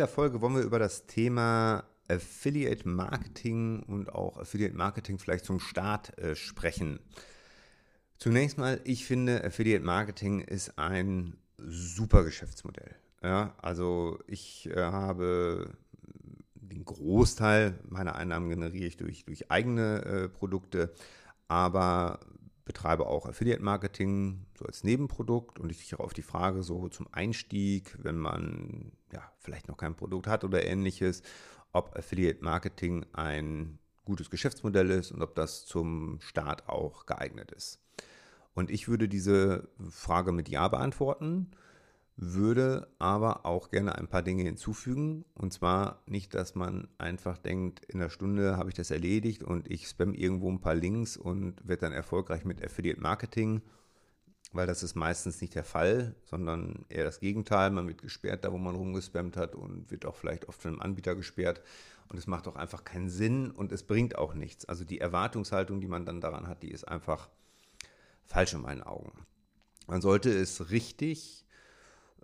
Dieser Folge wollen wir über das Thema Affiliate Marketing und auch Affiliate Marketing vielleicht zum Start äh, sprechen. Zunächst mal, ich finde, Affiliate Marketing ist ein super Geschäftsmodell. Ja, also ich äh, habe den Großteil meiner Einnahmen generiere ich durch, durch eigene äh, Produkte, aber betreibe auch Affiliate Marketing so als Nebenprodukt und ich sichere auf die Frage so zum Einstieg, wenn man ja vielleicht noch kein Produkt hat oder ähnliches, ob Affiliate Marketing ein gutes Geschäftsmodell ist und ob das zum Start auch geeignet ist. Und ich würde diese Frage mit Ja beantworten, würde aber auch gerne ein paar Dinge hinzufügen. Und zwar nicht, dass man einfach denkt, in einer Stunde habe ich das erledigt und ich spam irgendwo ein paar Links und werde dann erfolgreich mit Affiliate Marketing, weil das ist meistens nicht der Fall, sondern eher das Gegenteil. Man wird gesperrt, da wo man rumgespammt hat und wird auch vielleicht oft von einem Anbieter gesperrt. Und es macht auch einfach keinen Sinn und es bringt auch nichts. Also die Erwartungshaltung, die man dann daran hat, die ist einfach falsch in meinen Augen. Man sollte es richtig,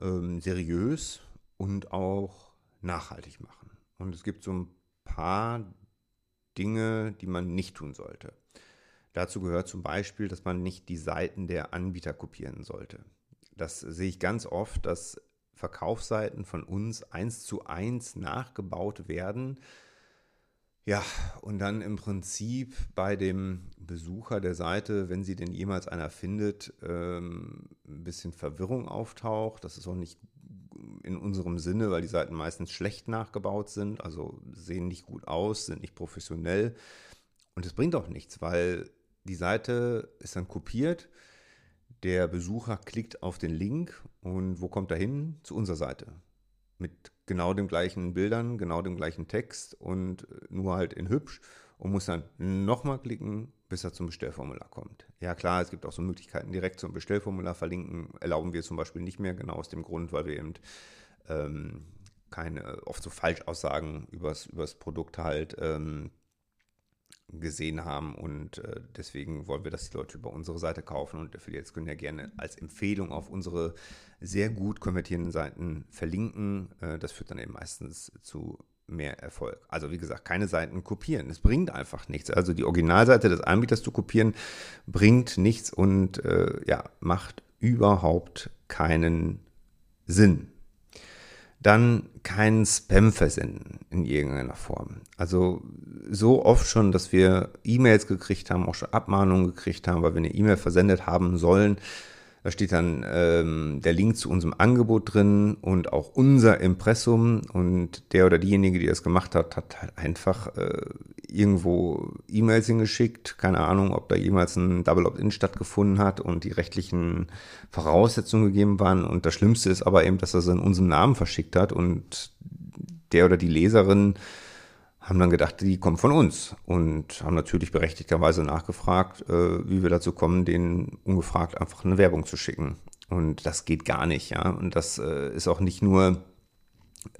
ähm, seriös und auch nachhaltig machen. Und es gibt so ein paar Dinge, die man nicht tun sollte. Dazu gehört zum Beispiel, dass man nicht die Seiten der Anbieter kopieren sollte. Das sehe ich ganz oft, dass Verkaufsseiten von uns eins zu eins nachgebaut werden ja, und dann im Prinzip bei dem Besucher der Seite, wenn sie denn jemals einer findet, ähm, ein bisschen Verwirrung auftaucht. Das ist auch nicht in unserem Sinne, weil die Seiten meistens schlecht nachgebaut sind, also sehen nicht gut aus, sind nicht professionell. Und es bringt auch nichts, weil die Seite ist dann kopiert. Der Besucher klickt auf den Link und wo kommt er hin? Zu unserer Seite. Mit genau den gleichen Bildern, genau dem gleichen Text und äh, nur halt in hübsch und muss dann nochmal klicken, bis er zum Bestellformular kommt. Ja klar, es gibt auch so Möglichkeiten, direkt zum Bestellformular verlinken, erlauben wir zum Beispiel nicht mehr, genau aus dem Grund, weil wir eben ähm, keine oft so Falschaussagen übers, übers Produkt halt ähm, gesehen haben und äh, deswegen wollen wir, dass die Leute über unsere Seite kaufen und Affiliates können ja gerne als Empfehlung auf unsere sehr gut konvertierenden Seiten verlinken. Äh, das führt dann eben meistens zu mehr Erfolg. Also wie gesagt, keine Seiten kopieren. Es bringt einfach nichts. Also die Originalseite des Anbieters zu kopieren bringt nichts und äh, ja, macht überhaupt keinen Sinn. Dann keinen Spam versenden in irgendeiner Form. Also so oft schon, dass wir E-Mails gekriegt haben, auch schon Abmahnungen gekriegt haben, weil wir eine E-Mail versendet haben sollen, da steht dann ähm, der Link zu unserem Angebot drin und auch unser Impressum. Und der oder diejenige, die das gemacht hat, hat halt einfach äh, irgendwo E-Mails hingeschickt. Keine Ahnung, ob da jemals ein Double Opt-in stattgefunden hat und die rechtlichen Voraussetzungen gegeben waren. Und das Schlimmste ist aber eben, dass er es in unserem Namen verschickt hat und der oder die Leserin haben dann gedacht, die kommen von uns und haben natürlich berechtigterweise nachgefragt, äh, wie wir dazu kommen, denen ungefragt einfach eine Werbung zu schicken. Und das geht gar nicht, ja. Und das äh, ist auch nicht nur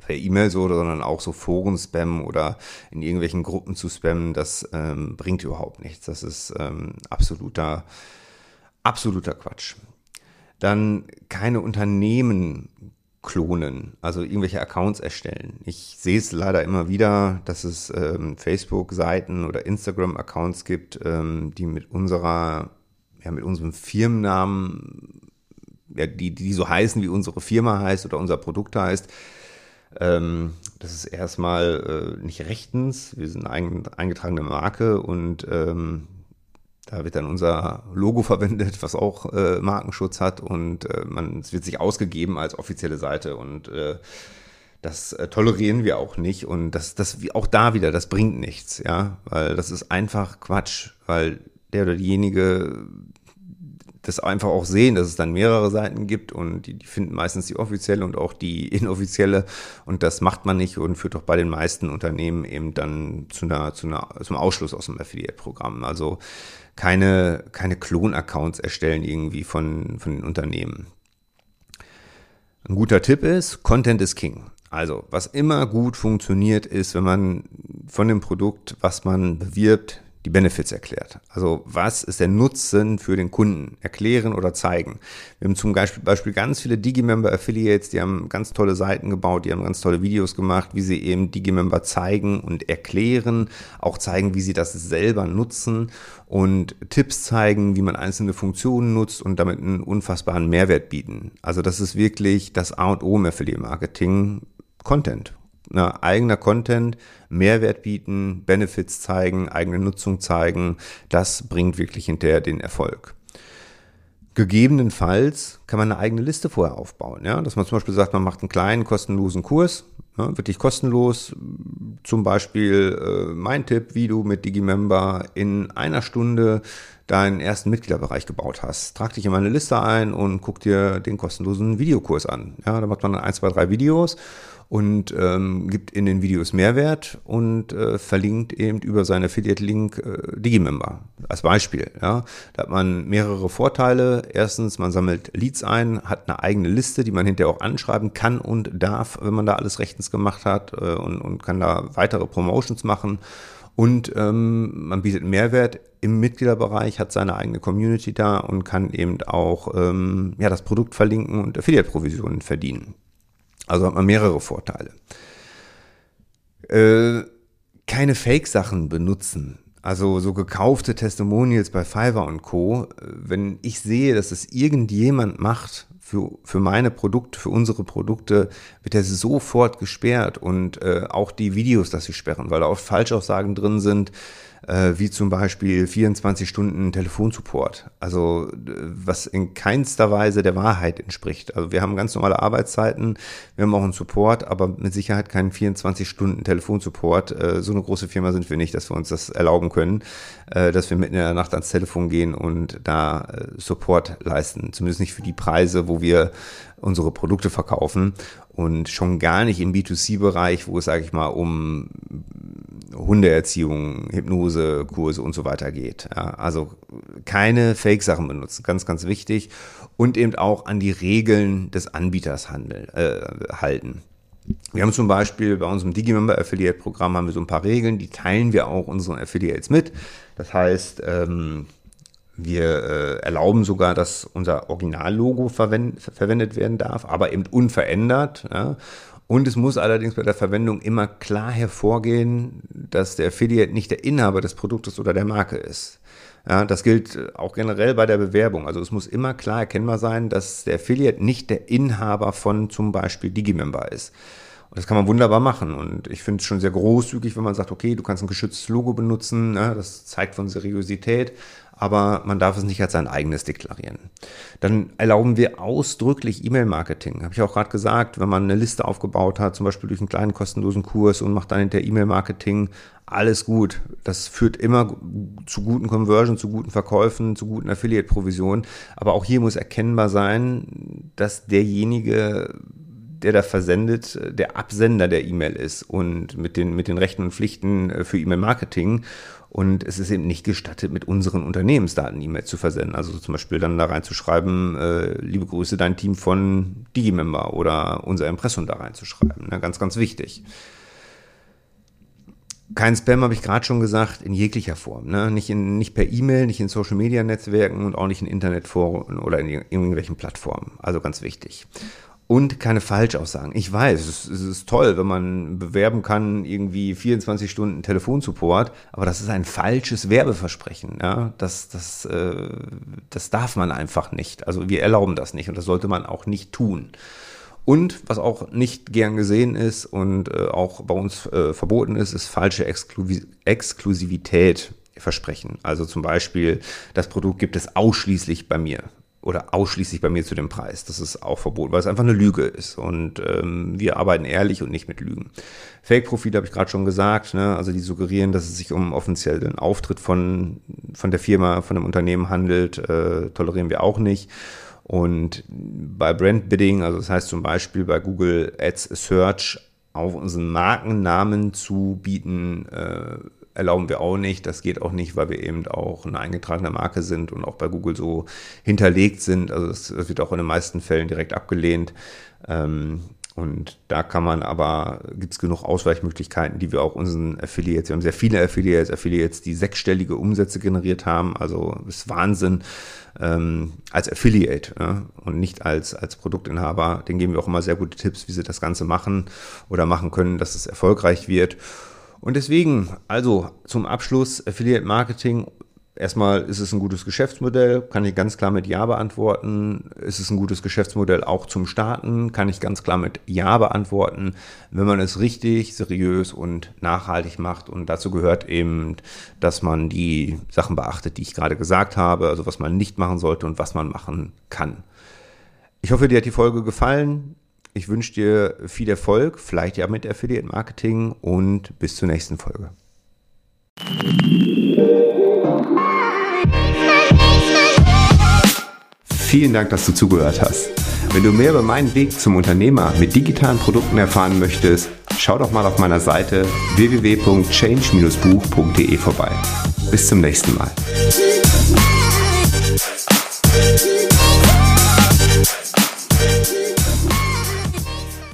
per E-Mail so, sondern auch so Foren-Spam oder in irgendwelchen Gruppen zu spammen, das ähm, bringt überhaupt nichts. Das ist ähm, absoluter, absoluter Quatsch. Dann keine Unternehmen klonen, also irgendwelche Accounts erstellen. Ich sehe es leider immer wieder, dass es ähm, Facebook-Seiten oder Instagram-Accounts gibt, ähm, die mit unserer, ja, mit unserem Firmennamen, ja, die, die so heißen, wie unsere Firma heißt oder unser Produkt heißt. Ähm, das ist erstmal äh, nicht rechtens. Wir sind eine eingetragene Marke und ähm, da wird dann unser Logo verwendet, was auch äh, Markenschutz hat und äh, man, es wird sich ausgegeben als offizielle Seite und äh, das äh, tolerieren wir auch nicht und das, das auch da wieder, das bringt nichts, ja, weil das ist einfach Quatsch, weil der oder diejenige, das einfach auch sehen, dass es dann mehrere Seiten gibt und die, die, finden meistens die offizielle und auch die inoffizielle und das macht man nicht und führt doch bei den meisten Unternehmen eben dann zu einer, zu einer, zum Ausschluss aus dem Affiliate-Programm. Also keine, keine Klon-Accounts erstellen irgendwie von, von den Unternehmen. Ein guter Tipp ist, Content is King. Also, was immer gut funktioniert, ist, wenn man von dem Produkt, was man bewirbt, die Benefits erklärt. Also was ist der Nutzen für den Kunden? Erklären oder zeigen. Wir haben zum Beispiel ganz viele Digimember Affiliates, die haben ganz tolle Seiten gebaut, die haben ganz tolle Videos gemacht, wie sie eben Digimember zeigen und erklären, auch zeigen, wie sie das selber nutzen und Tipps zeigen, wie man einzelne Funktionen nutzt und damit einen unfassbaren Mehrwert bieten. Also das ist wirklich das A und O im Affiliate Marketing. Content na, eigener Content, Mehrwert bieten, Benefits zeigen, eigene Nutzung zeigen, das bringt wirklich hinterher den Erfolg. Gegebenenfalls kann man eine eigene Liste vorher aufbauen. Ja? Dass man zum Beispiel sagt, man macht einen kleinen kostenlosen Kurs, ja, wirklich kostenlos. Zum Beispiel äh, mein Tipp, wie du mit Digimember in einer Stunde deinen ersten Mitgliederbereich gebaut hast. Trag dich in meine Liste ein und guck dir den kostenlosen Videokurs an. Ja, da macht man dann ein, zwei, drei Videos und ähm, gibt in den Videos Mehrwert und äh, verlinkt eben über seinen Affiliate-Link äh, Digimember als Beispiel. Ja. Da hat man mehrere Vorteile. Erstens, man sammelt Leads ein, hat eine eigene Liste, die man hinterher auch anschreiben kann und darf, wenn man da alles rechtens gemacht hat äh, und, und kann da weitere Promotions machen. Und ähm, man bietet Mehrwert im Mitgliederbereich, hat seine eigene Community da und kann eben auch ähm, ja, das Produkt verlinken und Affiliate-Provisionen verdienen. Also hat man mehrere Vorteile. Äh, keine Fake-Sachen benutzen. Also so gekaufte Testimonials bei Fiverr und Co. Wenn ich sehe, dass es irgendjemand macht für, für meine Produkte, für unsere Produkte, wird er sofort gesperrt und äh, auch die Videos, dass sie sperren, weil da oft Falschaussagen drin sind äh, wie zum Beispiel 24 Stunden Telefonsupport. Also was in keinster Weise der Wahrheit entspricht. Also wir haben ganz normale Arbeitszeiten, wir haben auch einen Support, aber mit Sicherheit keinen 24 Stunden Telefonsupport. Äh, so eine große Firma sind wir nicht, dass wir uns das erlauben können, äh, dass wir mitten in der Nacht ans Telefon gehen und da äh, Support leisten. Zumindest nicht für die Preise, wo wir unsere Produkte verkaufen und schon gar nicht im B2C-Bereich, wo es, sage ich mal, um Hundeerziehung, Hypnose, Kurse und so weiter geht. Ja, also keine Fake-Sachen benutzen, ganz, ganz wichtig. Und eben auch an die Regeln des Anbieters handeln, äh, halten. Wir haben zum Beispiel bei unserem Digimember Affiliate Programm haben wir so ein paar Regeln, die teilen wir auch unseren Affiliates mit. Das heißt, ähm, wir äh, erlauben sogar, dass unser Originallogo verwend verwendet werden darf, aber eben unverändert. Ja. Und es muss allerdings bei der Verwendung immer klar hervorgehen, dass der Affiliate nicht der Inhaber des Produktes oder der Marke ist. Ja, das gilt äh, auch generell bei der Bewerbung. Also es muss immer klar erkennbar sein, dass der Affiliate nicht der Inhaber von zum Beispiel Digimember ist. Und das kann man wunderbar machen. Und ich finde es schon sehr großzügig, wenn man sagt, okay, du kannst ein geschütztes Logo benutzen. Ne? Das zeigt von Seriosität aber man darf es nicht als sein eigenes deklarieren. Dann erlauben wir ausdrücklich E-Mail-Marketing. Habe ich auch gerade gesagt, wenn man eine Liste aufgebaut hat, zum Beispiel durch einen kleinen kostenlosen Kurs und macht dann hinter E-Mail-Marketing, alles gut. Das führt immer zu guten Conversion, zu guten Verkäufen, zu guten Affiliate-Provisionen. Aber auch hier muss erkennbar sein, dass derjenige der da versendet, der Absender der E-Mail ist und mit den, mit den Rechten und Pflichten für E-Mail-Marketing. Und es ist eben nicht gestattet, mit unseren Unternehmensdaten E-Mail zu versenden. Also zum Beispiel dann da reinzuschreiben, äh, liebe Grüße, dein Team von Digimember oder unser Impressum da reinzuschreiben. Ne? Ganz, ganz wichtig. Kein Spam habe ich gerade schon gesagt, in jeglicher Form. Ne? Nicht, in, nicht per E-Mail, nicht in Social-Media-Netzwerken und auch nicht in Internetforen oder in irgendwelchen Plattformen. Also ganz wichtig und keine Falschaussagen. Ich weiß, es, ist toll, wenn man bewerben kann, irgendwie 24 Stunden Telefonsupport, aber das ist ein falsches Werbeversprechen. Ja? Das, das, äh, das darf man einfach nicht. Also wir erlauben das nicht und das sollte man auch nicht tun. Und was auch nicht gern gesehen ist und äh, auch bei uns äh, verboten ist, ist falsche Exklu Exklusivität versprechen. Also zum Beispiel, das Produkt gibt es ausschließlich bei mir oder ausschließlich bei mir zu dem Preis. Das ist auch verboten, weil es einfach eine Lüge ist. Und ähm, wir arbeiten ehrlich und nicht mit Lügen. Fake-Profile habe ich gerade schon gesagt. Ne? Also die suggerieren, dass es sich um offiziellen Auftritt von, von der Firma, von dem Unternehmen handelt. Äh, tolerieren wir auch nicht. Und bei Brand Bidding, also das heißt zum Beispiel bei Google Ads Search auf unseren Markennamen zu bieten, äh, erlauben wir auch nicht. Das geht auch nicht, weil wir eben auch eine eingetragene Marke sind und auch bei Google so hinterlegt sind. Also das, das wird auch in den meisten Fällen direkt abgelehnt. Ähm, und da kann man aber, gibt es genug Ausweichmöglichkeiten, die wir auch unseren Affiliates, wir haben sehr viele Affiliates, Affiliates, die sechsstellige Umsätze generiert haben, also ist Wahnsinn ähm, als Affiliate ja, und nicht als, als Produktinhaber. Den geben wir auch immer sehr gute Tipps, wie sie das Ganze machen oder machen können, dass es erfolgreich wird. Und deswegen, also zum Abschluss, Affiliate Marketing Erstmal ist es ein gutes Geschäftsmodell, kann ich ganz klar mit Ja beantworten. Ist es ein gutes Geschäftsmodell auch zum Starten, kann ich ganz klar mit Ja beantworten, wenn man es richtig, seriös und nachhaltig macht. Und dazu gehört eben, dass man die Sachen beachtet, die ich gerade gesagt habe, also was man nicht machen sollte und was man machen kann. Ich hoffe, dir hat die Folge gefallen. Ich wünsche dir viel Erfolg, vielleicht ja mit Affiliate Marketing und bis zur nächsten Folge. Vielen Dank, dass du zugehört hast. Wenn du mehr über meinen Weg zum Unternehmer mit digitalen Produkten erfahren möchtest, schau doch mal auf meiner Seite www.change-buch.de vorbei. Bis zum nächsten Mal.